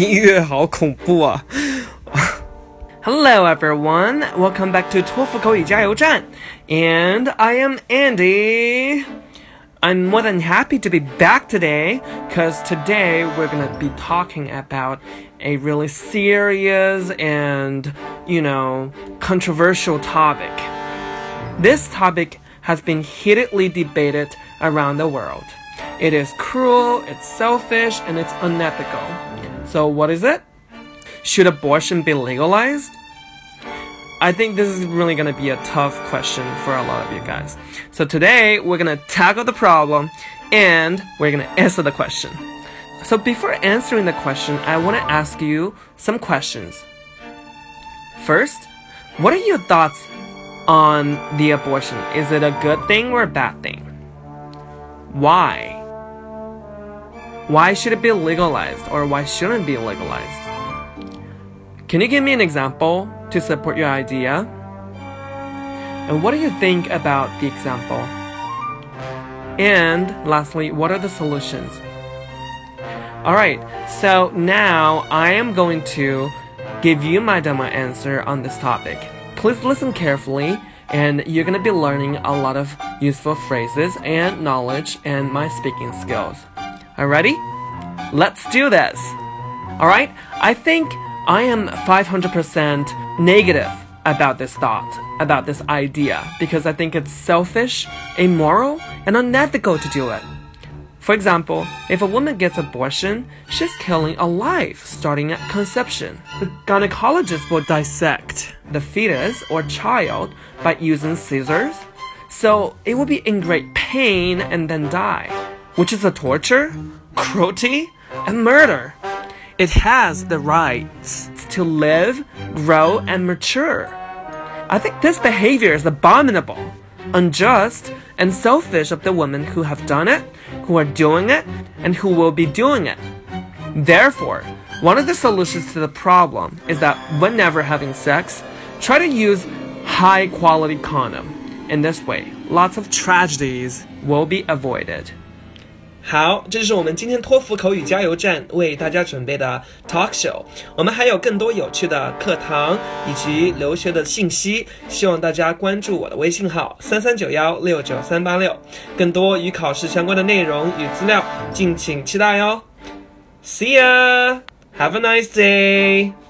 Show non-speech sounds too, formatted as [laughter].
音乐好恐怖啊！ Hello [laughs] everyone, welcome back to 托福口语加油站, and I am Andy. I'm more than happy to be back today because today we're gonna be talking about a really serious and, you know, controversial topic. This topic has been heatedly debated around the world. It is cruel, it's selfish, and it's unethical. So, what is it? Should abortion be legalized? I think this is really going to be a tough question for a lot of you guys. So, today we're going to tackle the problem and we're going to answer the question. So, before answering the question, I want to ask you some questions. First, what are your thoughts on the abortion? Is it a good thing or a bad thing? Why? Why should it be legalized or why shouldn't it be legalized? Can you give me an example to support your idea? And what do you think about the example? And lastly, what are the solutions? Alright, so now I am going to give you my demo answer on this topic. Please listen carefully and you're gonna be learning a lot of useful phrases and knowledge and my speaking skills. Are you ready? Let's do this! Alright, I think I am 500% negative about this thought, about this idea, because I think it's selfish, immoral, and unethical to do it. For example, if a woman gets abortion, she's killing a life starting at conception. The gynecologist will dissect the fetus or child by using scissors, so it will be in great pain and then die, which is a torture, cruelty, and murder. It has the rights to live, grow, and mature. I think this behavior is abominable, unjust, and selfish of the women who have done it, who are doing it, and who will be doing it. Therefore, one of the solutions to the problem is that whenever having sex, try to use high quality condom. In this way, lots of tragedies will be avoided. 好，这就是我们今天托福口语加油站为大家准备的 talk show。我们还有更多有趣的课堂以及留学的信息，希望大家关注我的微信号三三九幺六九三八六，更多与考试相关的内容与资料，敬请期待哟。See ya, have a nice day.